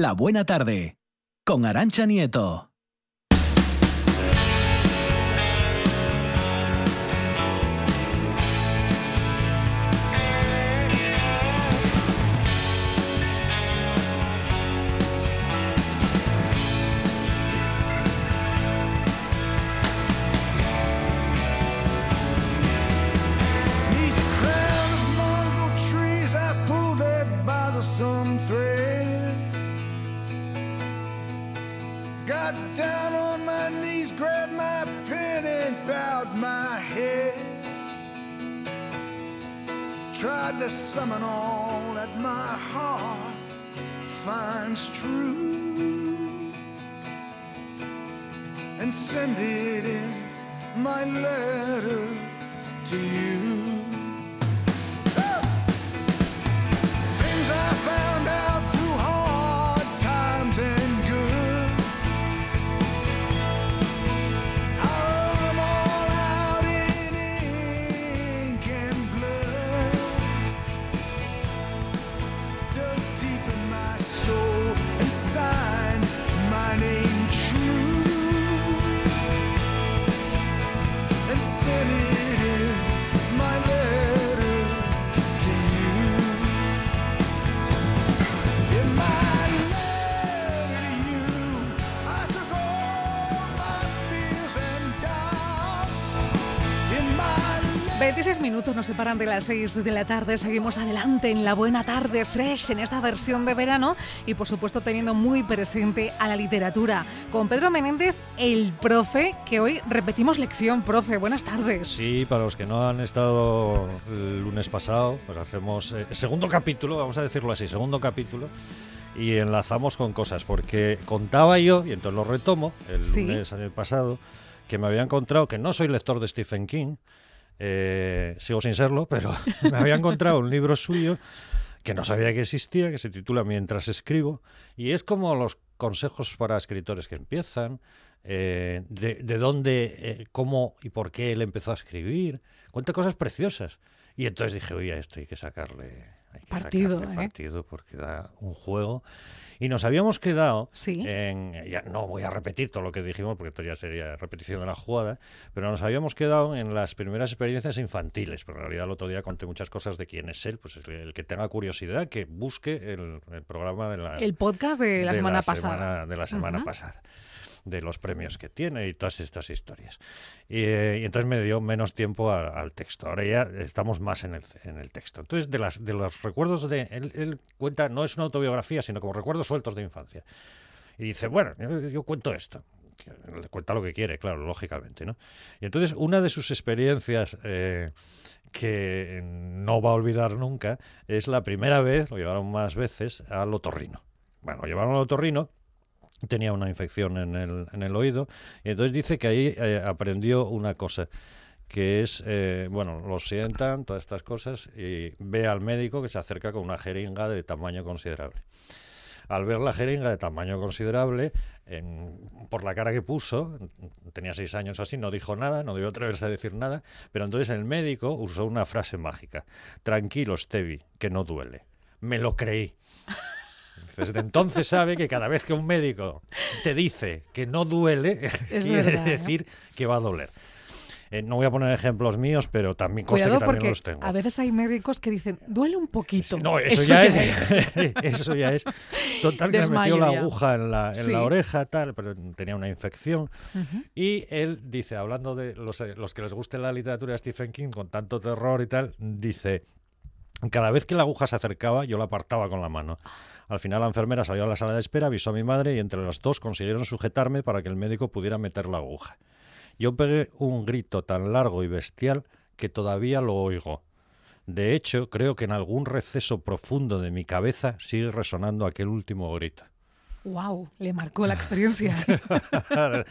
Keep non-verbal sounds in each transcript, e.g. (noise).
La Buena Tarde, con Arancha Nieto. Summon all that my heart finds true and send it in my letter to you. 26 minutos nos separan de las 6 de la tarde. Seguimos adelante en la buena tarde fresh en esta versión de verano y por supuesto teniendo muy presente a la literatura. Con Pedro Menéndez, el profe, que hoy repetimos lección, profe. Buenas tardes. Sí, para los que no han estado el lunes pasado, pues hacemos eh, segundo capítulo, vamos a decirlo así, segundo capítulo, y enlazamos con cosas, porque contaba yo, y entonces lo retomo, el Sí. lunes año pasado, que me había encontrado, que no soy lector de Stephen King, eh, sigo sin serlo, pero (laughs) me había encontrado un libro suyo que no sabía que existía, que se titula Mientras escribo, y es como los consejos para escritores que empiezan, eh, de, de dónde, eh, cómo y por qué él empezó a escribir, cuenta cosas preciosas. Y entonces dije, oye, esto hay que sacarle, hay que Partido, ¿eh? partido porque da un juego. Y nos habíamos quedado Sí. en, ya no voy a repetir todo lo que dijimos porque esto ya sería repetición de la jugada, pero nos habíamos quedado en las primeras experiencias infantiles, pero en realidad el otro día conté muchas cosas de quién es él, pues el, el que tenga curiosidad que busque el, el programa de la, El podcast de la semana pasada. semana- de la semana Ujú. pasada de los premios que tiene y todas estas historias. Y, eh, entonces me dio menos tiempo al texto. Ahora ya estamos más en el, en el texto. Entonces, de, las, de los recuerdos de... Él, él cuenta, no es una autobiografía, sino como recuerdos sueltos de infancia. Y dice, bueno, yo, cuento esto. Le Cuenta lo que quiere, claro, lógicamente, ¿no? Y entonces, una de sus experiencias eh, que no va a olvidar nunca es la primera vez, lo llevaron más veces, al otorrino. Bueno, lo llevaron al otorrino tenía una infección en el, en el oído y entonces dice que ahí eh, aprendió una cosa que es, eh, bueno, lo sientan, todas estas cosas, y ve al médico que se acerca con una jeringa de tamaño considerable. Al ver la jeringa de tamaño considerable, por la cara que puso, tenía seis años así, no dijo nada, no debió atreverse a decir nada, pero entonces el médico usó una frase mágica. Tranquilo, Stevie, que no duele. Me lo creí. Desde entonces sabe que cada vez que un médico te dice que no duele, Es (laughs) quiere verdad, ¿eh? decir que va a doler. Eh, no voy a poner ejemplos míos, pero también consta Cuidado que también porque los tengo. a veces hay médicos que dicen, duele un poquito. No, eso, ya, es, (laughs) eso ya es. Total, que me Desmayo metió la ya. aguja en la, en Sí. la oreja, tal, pero tenía una infección. Ujú. Y él dice, hablando de los, eh, los que les guste la literatura de Stephen King con tanto terror y tal, dice, cada vez que la aguja se acercaba, yo la apartaba con la mano. Al final la enfermera salió a la sala de espera, avisó a mi madre y entre las dos consiguieron sujetarme para que el médico pudiera meter la aguja. Yo pegué un grito tan largo y bestial que todavía lo oigo. De hecho, creo que en algún receso profundo de mi cabeza sigue resonando aquel último grito. Wow, le marcó la experiencia. (laughs)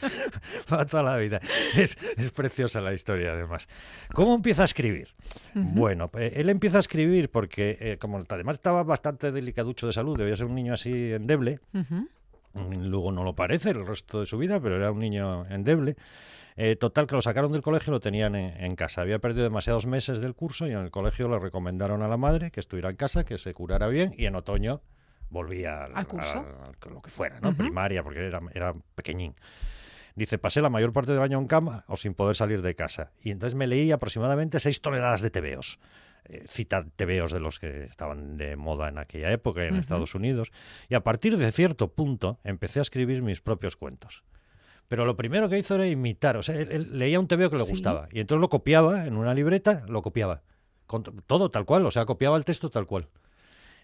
Para toda la vida. Es, es preciosa la historia, además. ¿Cómo empieza a escribir? Bueno, eh, él empieza a escribir porque, eh, como además estaba bastante delicaducho de salud, debía ser un niño así endeble, Luego no lo parece el resto de su vida, pero era un niño endeble. Eh, total, que lo sacaron del colegio y lo tenían en, en casa. Había perdido demasiados meses del curso y en el colegio le recomendaron a la madre que estuviera en casa, que se curara bien y en otoño volvía al, ¿Al curso? al- lo que fuera, ¿no? Primaria, porque era, era pequeñín. Dice, pasé la mayor parte del año en cama o sin poder salir de casa. Y entonces me leí aproximadamente seis toneladas de tebeos. Eh, cita tebeos de los que estaban de moda en aquella época en Ujú. Estados Unidos. Y a partir de cierto punto empecé a escribir mis propios cuentos. Pero lo primero que hizo era imitar. O sea, él, él leía un tebeo que le Sí. gustaba. Y entonces lo copiaba en una libreta, lo copiaba. Con to- todo tal cual, o sea, copiaba el texto tal cual.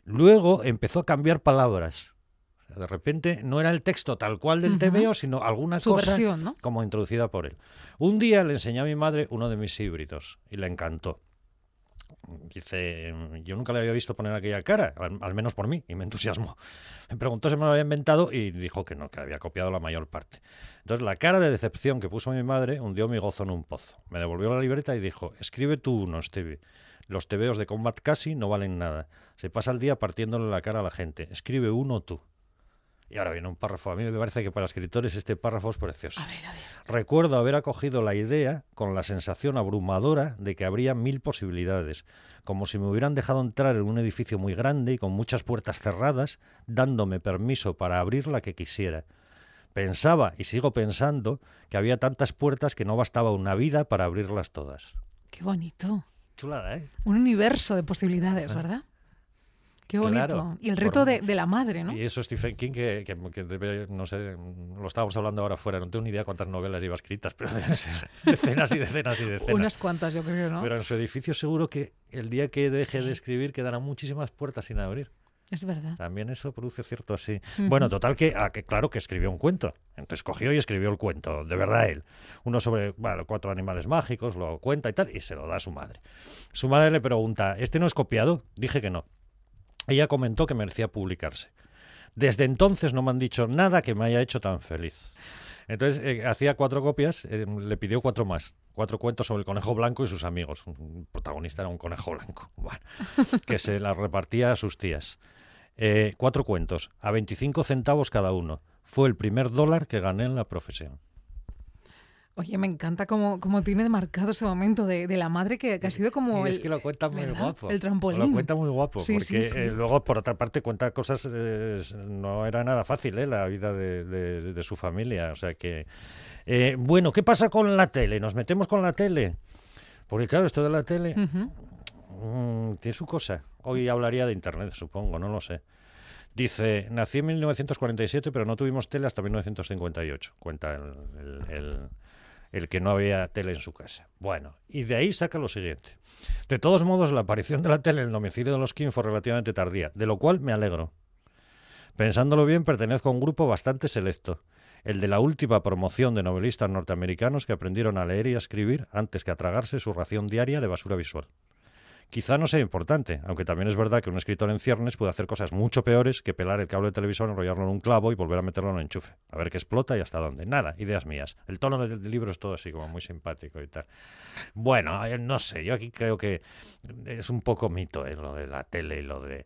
Luego empezó a cambiar palabras. O sea, de repente no era el texto tal cual del tebeo, sino alguna Su cosa versión, ¿no? como introducida por él. Un día le enseñé a mi madre uno de mis híbridos y le encantó. Dice, yo nunca le había visto poner aquella cara, al, al menos por mí, y me entusiasmó. Me preguntó si me lo había inventado y dijo que no, que había copiado la mayor parte. Entonces la cara de decepción que puso mi madre hundió mi gozo en un pozo. Me devolvió la libreta y dijo, escribe tú uno, Stevie. Los tebeos de Combat Casi no valen nada. Se pasa el día partiéndole la cara a la gente. Escribe uno tú. Y ahora viene un párrafo. A mí me parece que para escritores este párrafo es precioso. A ver, a ver. Recuerdo haber acogido la idea con la sensación abrumadora de que habría mil posibilidades, como si me hubieran dejado entrar en un edificio muy grande y con muchas puertas cerradas, dándome permiso para abrir la que quisiera. Pensaba, y sigo pensando, que había tantas puertas que no bastaba una vida para abrirlas todas. Qué bonito. Chulada, ¿eh? Un universo de posibilidades, ¿verdad? Qué bonito. Claro. Y el reto Por- de, de la madre, ¿no? Y eso Stephen King, que, que- que debe, no sé, lo estábamos hablando ahora fuera, no tengo ni idea cuántas novelas lleva escritas, (laughs) pero deben ser decenas y decenas y decenas. Unas cuantas, yo creo, ¿no? Pero en su edificio seguro que el día que deje Sí. de escribir quedarán muchísimas puertas sin abrir. Es verdad. También eso produce cierto así. Bueno, total que, a que claro que escribió un cuento. Entonces cogió y escribió el cuento, de verdad él. Uno sobre bueno, cuatro animales mágicos, lo cuenta y tal, y se lo da a su madre. Su madre le pregunta, ¿este no es copiado? Dije que no. Ella comentó que merecía publicarse. Desde entonces no me han dicho nada que me haya hecho tan feliz. Entonces eh, hacía cuatro copias, eh, le pidió cuatro más. Cuatro cuentos sobre el conejo blanco y sus amigos. Un protagonista era un conejo blanco. (laughs) Bueno, que se las repartía a sus tías. Eh, cuatro cuentos, a 25 centavos cada uno. Fue el primer dólar que gané en la profesión. Oye, me encanta cómo, cómo tiene marcado ese momento de, de la madre que, que ha sido como Y el, es que lo cuenta muy ¿verdad? guapo. el trampolín. Lo cuenta muy guapo. Sí, porque sí, sí. eh, luego, por otra parte, cuenta cosas. eh, no era nada fácil, ¿eh? La vida de, de- de su familia. O sea que. bueno, ¿qué pasa con la tele? ¿Nos metemos con la tele? Porque, claro, esto de la tele. Mm, tiene su cosa. Hoy hablaría de Internet, supongo, no lo sé. Dice, nací en 1947, pero no tuvimos tele hasta 1958. Cuenta el, el- el- que no había tele en su casa. Bueno, y de ahí saca lo siguiente. De todos modos, la aparición de la tele en el domicilio de los King fue relativamente tardía, de lo cual me alegro. Pensándolo bien, pertenezco a un grupo bastante selecto, el de la última promoción de novelistas norteamericanos que aprendieron a leer y a escribir antes que a tragarse su ración diaria de basura visual. Quizá no sea importante, aunque también es verdad que un escritor en ciernes puede hacer cosas mucho peores que pelar el cable de televisión, enrollarlo en un clavo y volver a meterlo en un enchufe. A ver qué explota y hasta dónde. Nada, ideas mías. El tono del, del libro es todo así como muy simpático y tal. Bueno, no sé, yo aquí creo que es un poco mito eh, lo de la tele y lo de...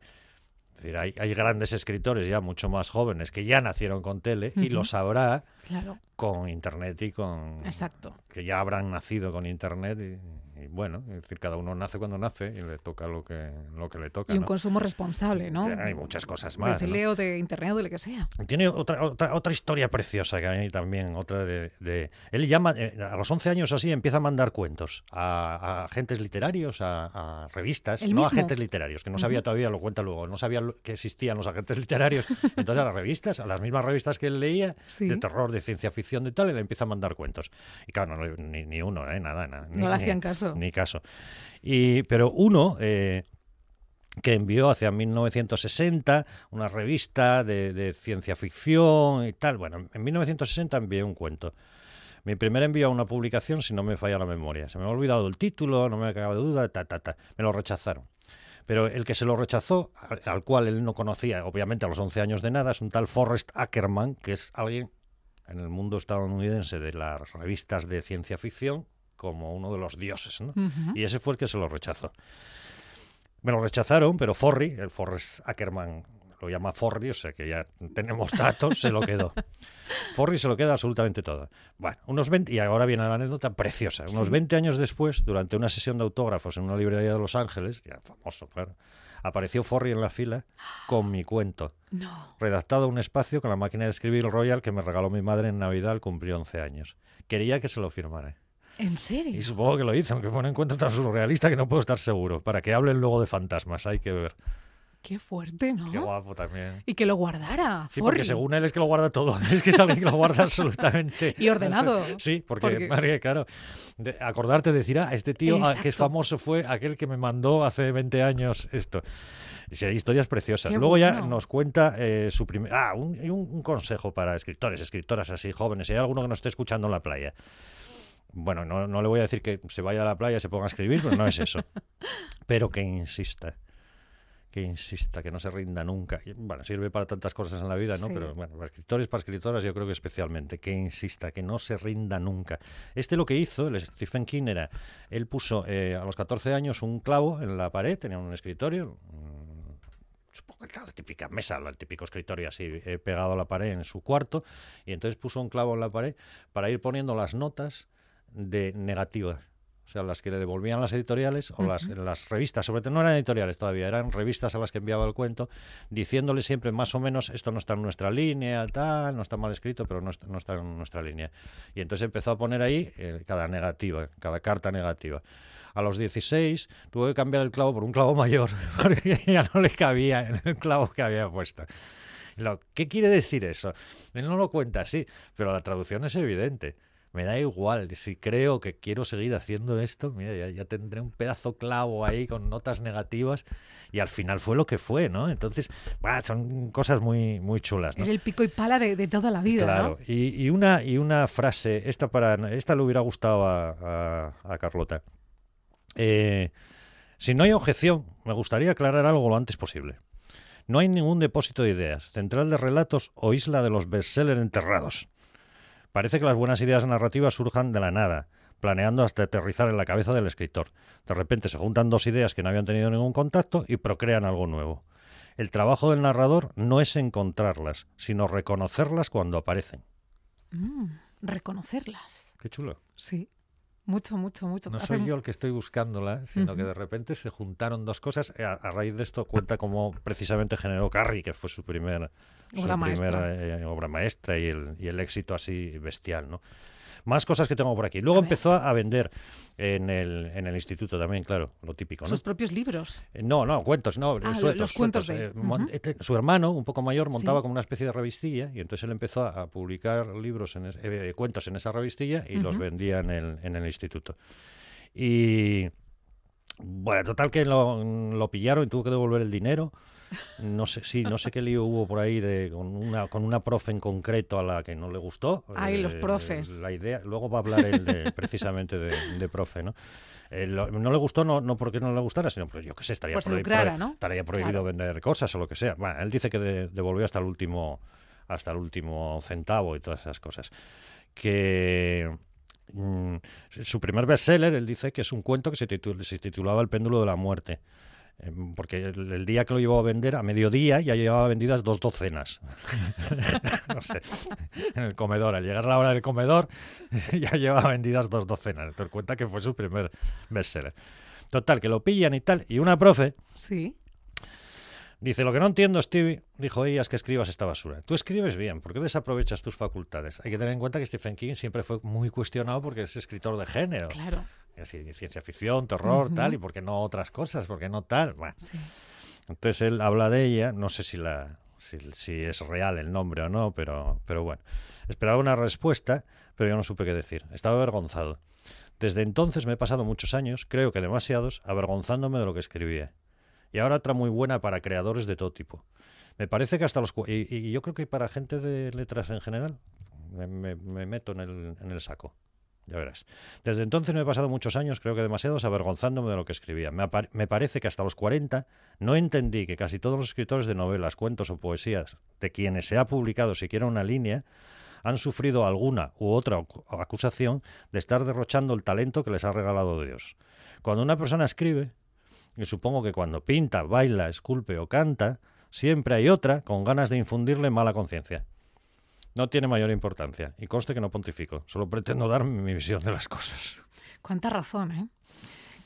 Es decir, hay, hay grandes escritores ya mucho más jóvenes que ya nacieron con tele y lo sabrá Claro, con internet y con exacto. que ya habrán nacido con internet y, y bueno, es decir, cada uno nace cuando nace y le toca lo que lo que le toca. Y un ¿no? consumo responsable, ¿no? Hay muchas cosas de más. ¿no? tele o de internet de lo que sea. Tiene otra, otra, otra historia preciosa que hay también, otra de... de- él llama, eh, a los 11 años así, empieza a mandar cuentos a, a agentes literarios, a, a revistas, ¿El no a agentes literarios, que no sabía todavía, lo cuenta luego, no sabía que existían los agentes literarios, entonces a las revistas, a las mismas revistas que él leía, Sí. de terror, de ciencia ficción, de tal, y le empieza a mandar cuentos. Y claro, no ni, ni uno, ¿eh? nada, nada. ni- No le ni- hacían caso. Ni caso. Y, pero uno... eh, que envió hacia 1960 una revista de, de ciencia ficción y tal. Bueno, en 1960 envié un cuento. Mi primer envío a una publicación, si no me falla la memoria. Se me ha olvidado el título, no me acaba de duda, ta, ta, ta. Me lo rechazaron. Pero el que se lo rechazó, al cual él no conocía, obviamente a los 11 años de nada, es un tal Forrest Ackerman, que es alguien en el mundo estadounidense de las revistas de ciencia ficción como uno de los dioses, ¿no? Y ese fue el que se lo rechazó. Me lo rechazaron, pero Forry, el Forrest Ackerman lo llama Forri, o sea que ya tenemos datos, se lo quedó. (laughs) Forri se lo queda absolutamente todo. Bueno, unos 20, y ahora viene la anécdota preciosa. Unos 20 años después, durante una sesión de autógrafos en una librería de Los Ángeles, ya famoso, claro, apareció Forri en la fila con mi cuento, No. redactado a un espacio con la máquina de escribir Royal que me regaló mi madre en Navidad al cumplir 11 años. Quería que se lo firmara. ¿En serio? Y supongo que lo hizo, aunque fue un encuentro tan surrealista que no puedo estar seguro. Para que hablen luego de fantasmas, hay que ver. Qué fuerte, ¿no? Qué guapo también. Y que lo guardara. Sí, porque según él es que lo guarda todo. (laughs) Es que es alguien que lo guarda absolutamente. (laughs) Y ordenado. Sí, porque, Porque- María, claro, de- acordarte de decir, ah, este tío ah, que es famoso fue aquel que me mandó hace 20 años esto. Sí, hay historias preciosas. Qué Luego ya bueno. nos cuenta eh, su primer... Ah, un, un, un consejo para escritores, escritoras así jóvenes. Si hay alguno que nos esté escuchando en la playa. Bueno, no, no le voy a decir que se vaya a la playa y se ponga a escribir, pero no es eso. (laughs) Pero que insista que insista, que no se rinda nunca. Bueno, sirve para tantas cosas en la vida, ¿no? Sí. Pero bueno, para escritores, para escritoras, yo creo que especialmente, que insista, que no se rinda nunca. Este lo que hizo, el Stephen King, era, él puso eh, a los 14 años un clavo en la pared, tenía un escritorio, mm, supongo que era la típica mesa, el típico escritorio así eh, pegado a la pared en su cuarto, y entonces puso un clavo en la pared para ir poniendo las notas de negativas. O sea, las que le devolvían las editoriales o las, las revistas, sobre todo no eran editoriales todavía, eran revistas a las que enviaba el cuento, diciéndole siempre más o menos esto no está en nuestra línea, tal, no está mal escrito, pero no está, no está en nuestra línea. Y entonces empezó a poner ahí eh, cada negativa, cada carta negativa. A los 16 tuvo que cambiar el clavo por un clavo mayor, (laughs) porque ya no le cabía en el clavo que había puesto. Lo- ¿Qué quiere decir eso? Él no lo cuenta así, pero la traducción es evidente. Me da igual, si creo que quiero seguir haciendo esto, mira, ya, ya tendré un pedazo clavo ahí con notas negativas y al final fue lo que fue, ¿no? Entonces, bah, son cosas muy, muy chulas, ¿no? Era el pico y pala de, de toda la vida, Claro, ¿no? y, y una, y una frase, esta, para, esta le hubiera gustado a, a- a Carlota. Eh, si no hay objeción, me gustaría aclarar algo lo antes posible. No hay ningún depósito de ideas, central de relatos o isla de los bestsellers enterrados. Parece que las buenas ideas narrativas surjan de la nada, planeando hasta aterrizar en la cabeza del escritor. De repente se juntan dos ideas que no habían tenido ningún contacto y procrean algo nuevo. El trabajo del narrador no es encontrarlas, sino reconocerlas cuando aparecen. Mm, reconocerlas. Qué chulo. Sí. Mucho, mucho, mucho. No soy yo el que estoy buscándola, sino que de repente se juntaron dos cosas. A, a raíz de esto cuenta cómo precisamente generó Carrie, que fue su primer, su Obra maestra. primera, eh, obra maestra y el, y el éxito así bestial, ¿no? Más cosas que tengo por aquí. Luego A empezó a vender en el, en el instituto también, claro, lo típico, ¿no? Sus propios libros. Eh, No, no, cuentos, no, Ah, sueltos, los cuentos sueltos, de- eh, este- su hermano, un poco mayor, montaba Sí. como una especie de revistilla y entonces él empezó a, publicar libros, en es- eh, cuentos en esa revistilla y los vendía en el, en el instituto. Y bueno, total que lo, lo pillaron y tuvo que devolver el dinero. No sé, sí, no sé qué lío hubo por ahí de, con, una, con una profe en concreto a la que no le gustó. Ay, los Eh, profes. La idea, luego va a hablar él de, (laughs) precisamente de, de profe, ¿no? Eh, lo- no le gustó no, no porque no le gustara, sino pues yo qué sé, estaría, Pues se prohi- lucrara, prohi- ¿no? estaría prohibido Claro. vender cosas o lo que sea. Bueno, él dice que de- devolvió hasta el último hasta el último centavo y todas esas cosas. Que mm, su primer bestseller, él dice que es un cuento que se titulaba El péndulo de la muerte. Em, Porque el, día que lo llevó a vender, a mediodía, ya llevaba vendidas dos docenas. (laughs) no sé, en el comedor. Al llegar la hora del comedor, (laughs) ya llevaba vendidas dos docenas. Entonces cuenta que fue su primer bestseller. Total, que lo pillan y tal. Y una profe Sí. Dice, lo que no entiendo, Stevie, dijo ella, es que escribas esta basura. Tú escribes bien, ¿por qué desaprovechas tus facultades? Hay que tener en cuenta que Stephen King siempre fue muy cuestionado porque es escritor de género. Claro. Así, ciencia ficción, terror, Ujú. tal, y por qué no otras cosas, por qué no tal. Bueno, Sí. entonces él habla de ella, no sé si, la, si, si es real el nombre o no, pero, pero bueno. Esperaba una respuesta, pero yo no supe qué decir. Estaba avergonzado. Desde entonces me he pasado muchos años, creo que demasiados, avergonzándome de lo que escribía. Y ahora otra muy buena para creadores de todo tipo. Me parece que hasta los... Y, y yo creo que para gente de letras en general, me, me- me meto en el, en el saco. Ya verás. Desde entonces me he pasado muchos años, creo que demasiados, avergonzándome de lo que escribía. Me, me parece que hasta los 40 no entendí que casi todos los escritores de novelas, cuentos o poesías, de quienes se ha publicado siquiera una línea, han sufrido alguna u otra acu- acusación de estar derrochando el talento que les ha regalado Dios. Cuando una persona escribe, y supongo que cuando pinta, baila, esculpe o canta, siempre hay otra con ganas de infundirle mala conciencia. No tiene mayor importancia, y conste que no pontifico, solo pretendo dar mi visión de las cosas. Cuánta razón, ¿eh?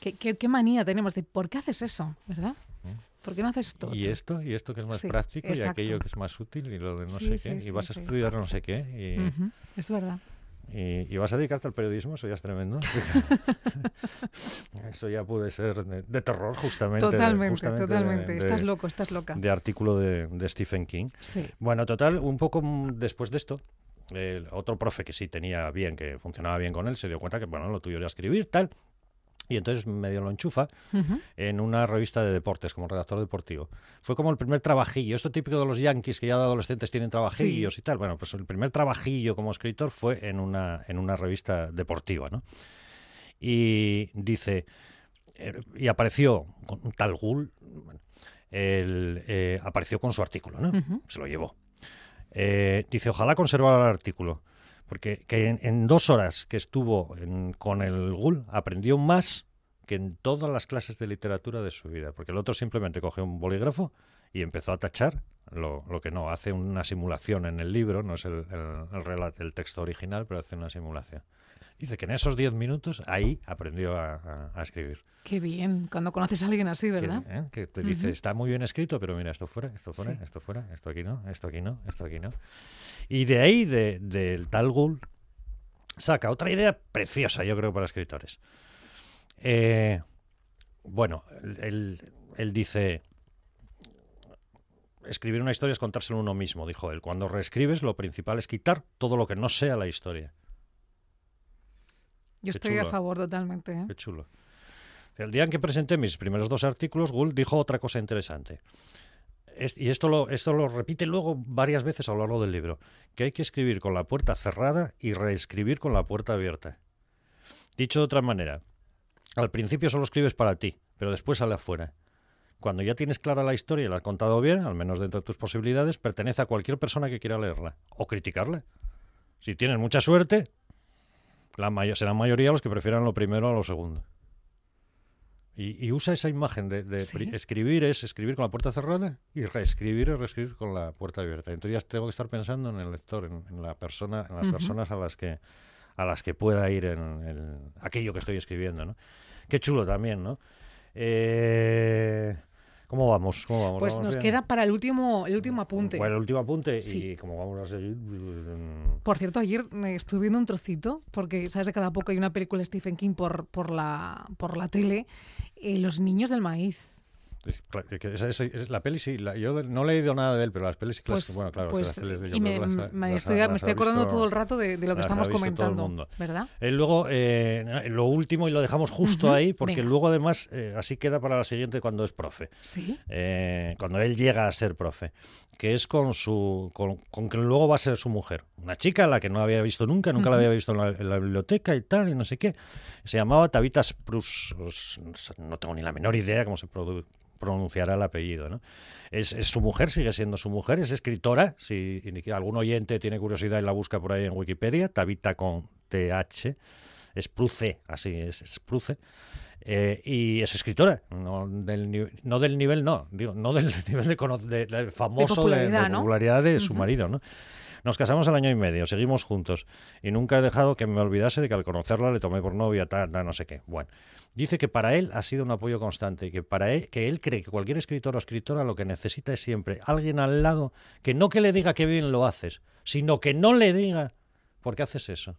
¿Qué, qué- qué manía tenemos de por qué haces eso, ¿verdad? ¿Por qué no haces esto? Y esto, y esto que es más Sí, práctico, y aquello que es más útil, y lo de no Sí, sé sí, qué, y vas a estudiar no sé qué, y, Es verdad. Y, y vas a dedicarte al periodismo, eso ya es tremendo. (laughs) eso ya puede ser de, de terror, justamente. de- Totalmente, justamente de- totalmente. de- estás loco, estás loca. de artículo de, de Stephen King. Sí. Bueno, total, un poco después de esto, el otro profe que sí tenía bien, que funcionaba bien con él, se dio cuenta que, bueno, lo tuyo era escribir, tal. Y entonces medio lo enchufa en una revista de deportes como redactor deportivo. Fue como el primer trabajillo. Esto típico de los yankees que ya de adolescentes tienen trabajillos y tal. Bueno, pues el primer trabajillo como escritor fue en una, en una revista deportiva, ¿no? Y dice, eh, y apareció con un tal bueno, el, eh, apareció con su artículo, ¿no? Se lo llevó. Eh, dice, ojalá conservara el artículo, porque que en, dos horas que estuvo en- con el GUL aprendió más que en todas las clases de literatura de su vida, porque el otro simplemente coge un bolígrafo y empezó a tachar lo, lo que no, hace una simulación en el libro, no es el, el, el rela- el texto original, pero hace una simulación. Dice que en esos diez minutos ahí aprendió a, a- a escribir. Qué bien, cuando conoces a alguien así, Que, ¿verdad? ¿eh? que te dice, está muy bien escrito, pero mira, esto fuera, esto fuera, Sí. esto fuera, esto aquí no, esto aquí no, esto aquí no. Y de ahí, de- del tal Gould, saca otra idea preciosa, yo creo, para escritores. Eh, bueno, él, él- él dice, escribir una historia es contárselo uno mismo, dijo él. Cuando reescribes, lo principal es quitar todo lo que no sea la historia. Yo estoy a favor totalmente. ¿eh? Qué chulo. El día en que presenté mis primeros dos artículos, Gould dijo otra cosa interesante. Es- y esto lo, esto lo repite luego varias veces a lo largo del libro, que hay que escribir con la puerta cerrada y reescribir con la puerta abierta. Dicho de otra manera, al principio solo escribes para ti, pero después sale afuera. Cuando ya tienes clara la historia y la has contado bien, al menos dentro de tus posibilidades, pertenece a cualquier persona que quiera leerla o criticarla. Si tienes mucha suerte, la mayo- serán mayoría los que prefieran lo primero a lo segundo. Y, y usa esa imagen de, de Sí. pri- escribir es escribir con la puerta cerrada y reescribir es reescribir con la puerta abierta. Entonces ya tengo que estar pensando en el lector, en, en la persona, en las personas a las que a las que pueda ir en, en aquello que estoy escribiendo, ¿no? Qué chulo también, ¿no? Eh, ¿Cómo vamos? ¿Cómo vamos? Pues ¿Vamos nos bien? queda para el último, el último apunte. Bueno, el último apunte Sí. y como vamos a seguir... pues, mm, Por cierto, ayer estuve viendo un trocito, porque sabes que cada poco hay una película de Stephen King por, por, la, por la tele, eh, Los niños del maíz. Es, es- la peli sí, la- yo no he leído nada de él, pero las pelis sí, claro, Pues, bueno, claro, pues, las pelis yo y me, las me las estoy, me acordando visto- todo el rato de, de lo que estamos visto todo el comentando, mundo. ¿verdad? Él luego, eh, lo último, y lo dejamos justo ahí, porque venga. luego además, eh, así queda para la siguiente cuando es profe, Sí. eh, cuando él llega a ser profe, que es con su, con, con que luego va a ser su mujer, una chica a la que no había visto nunca, nunca la había visto en la, en la biblioteca y tal, y no sé qué. Se llamaba Tabitha Spruce, os- no tengo ni la menor idea cómo se produ- pronunciará el apellido, ¿no? Es, es su mujer, sigue siendo su mujer, es escritora, si algún oyente tiene curiosidad y la busca por ahí en Wikipedia, Tabitha con TH, Spruce, así es, Spruce. Eh, y es escritora, no del, no del nivel, no, digo, no del (laughs) nivel de, cono- de- de famoso de, popularidad, de ¿no? popularidad de su marido, ¿no? Nos casamos al año y medio, seguimos juntos y nunca he dejado que me olvidase de que al conocerla le tomé por novia, tal, tal, no sé qué. Bueno, dice que para él ha sido un apoyo constante y que para él, que él cree que cualquier escritor o escritora lo que necesita es siempre alguien al lado que no que le diga que bien lo haces, sino que no le diga por qué haces eso,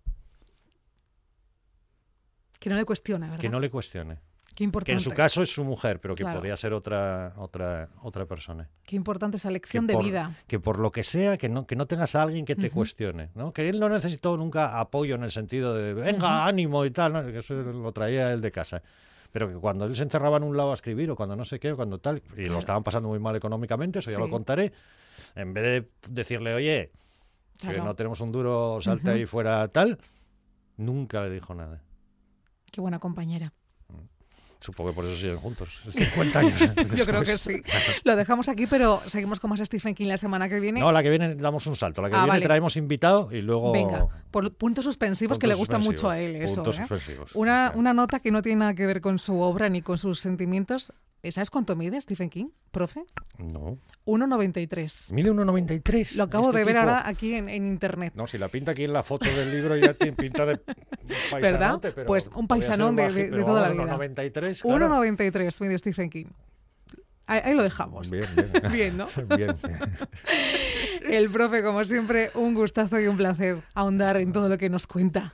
Que no le cuestione, ¿verdad? que no le cuestione. Qué importante. Que en su caso es su mujer, pero que Claro. podría ser otra otra otra persona. Qué importante esa Que lección de por, vida. que por lo que sea, que no, que no tengas a alguien que te cuestione, ¿no? Que él no necesitó nunca apoyo en el sentido de venga, ánimo y tal, ¿no? que eso lo traía él de casa. Pero que cuando él se encerraba en un lado a escribir o cuando no sé qué, o cuando tal, y Claro. lo estaban pasando muy mal económicamente, eso ya lo contaré, en vez de decirle, oye, que no tenemos un duro, salte ahí fuera tal, nunca le dijo nada. Qué buena compañera. Supongo que por eso siguen juntos. (laughs) 50 años. Yo creo que sí. Lo dejamos aquí, pero seguimos con más Stephen King la semana que viene. No, la que viene damos un salto. La que Ah, viene vale. traemos invitado y luego. Venga, por puntos suspensivos que le gusta mucho a él eso. puntos ¿eh? suspensivos. Una, una nota que no tiene nada que ver con su obra ni con sus sentimientos. ¿Sabes cuánto mide Stephen King, profe? No. 1,93. Mide 1,93. Lo acabo este de ver tipo. ahora aquí en, en internet. No, si la pinta aquí en la foto del libro ya tiene pinta de pero Pues un paisanón de- de- toda la vida. 1,93, claro. 1,93 mide Stephen King. Ahí, ahí lo dejamos. Bien, bien. (laughs) Bien, ¿no? (laughs) Bien. El profe, como siempre, un gustazo y un placer ahondar en todo lo que nos cuenta.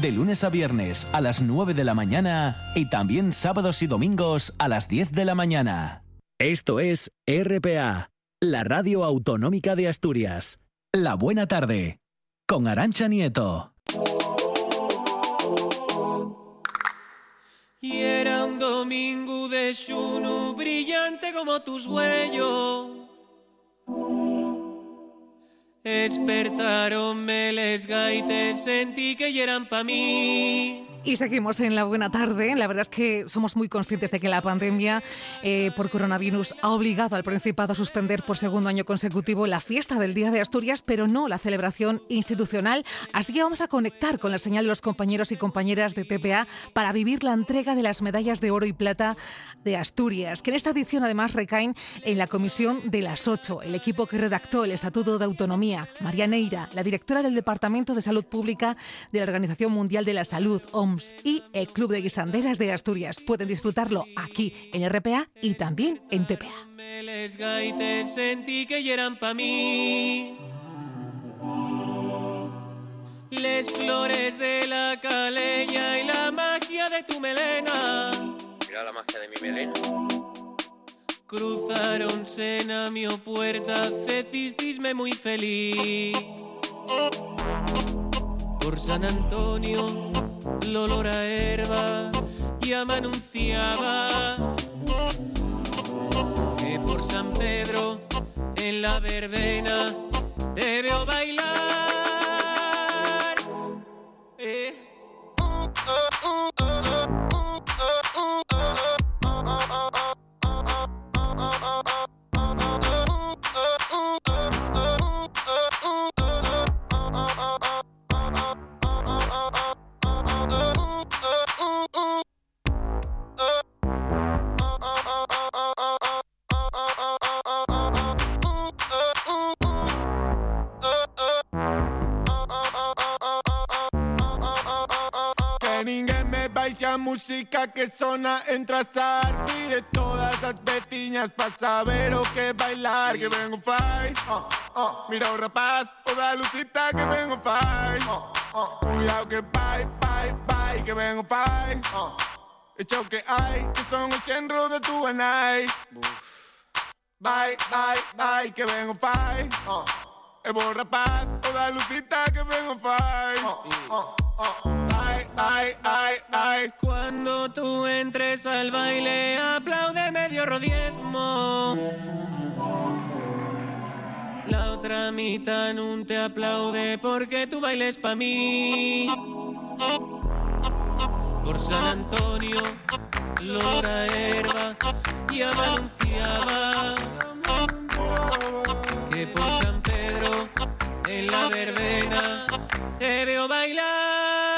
De lunes a viernes a las 9 de la mañana y también sábados y domingos a las 10 de la mañana. Esto es RPA, la radio autonómica de Asturias. La buena tarde. Con Arancha Nieto. Y era un domingo de Shunu brillante como tus huellos. Despertaron les gaites, sentí que ya eran pa' mí. Y seguimos en la buena tarde. La verdad es que somos muy conscientes de que la pandemia eh, por coronavirus ha obligado al Principado a suspender por segundo año consecutivo la fiesta del Día de Asturias, pero no la celebración institucional. Así que vamos a conectar con la señal de los compañeros y compañeras de TPA para vivir la entrega de las medallas de oro y plata de Asturias, que en esta edición además recaen en la comisión de las ocho, el equipo que redactó el Estatuto de Autonomía, María Neira, la directora del Departamento de Salud Pública de la Organización Mundial de la Salud, OMS, y el Club de Guisanderas de Asturias. Pueden disfrutarlo aquí en RPA y también en TPA. Les gaites, sentí que eran pa' mí. Les flores de la calella y la magia de tu melena. Mira la magia de mi melena. Cruzaron a mi puerta, fecistisme muy feliz. Por San Antonio, el olor a herba ya me anunciaba que por San Pedro, en la verbena, te veo bailar. Fight, uh, uh. mira un rapaz, toda lucita que vengo fight uh, uh. Cuidado que bye, bye, bye, que vengo fight uh. Hecho que hay, que son el centro de tu night Bye, bye, bye, que vengo fight uh. Es buen rapaz, toda lucita que vengo fight uh, uh, uh. Ay, ay, ay, ay Cuando tú entres al baile, aplaude medio rodiezmo. Otra mitad no te aplaude porque tú bailes pa' mí. Por San Antonio, Lora Herba ya me anunciaba que por San Pedro, en la verbena, te veo bailar.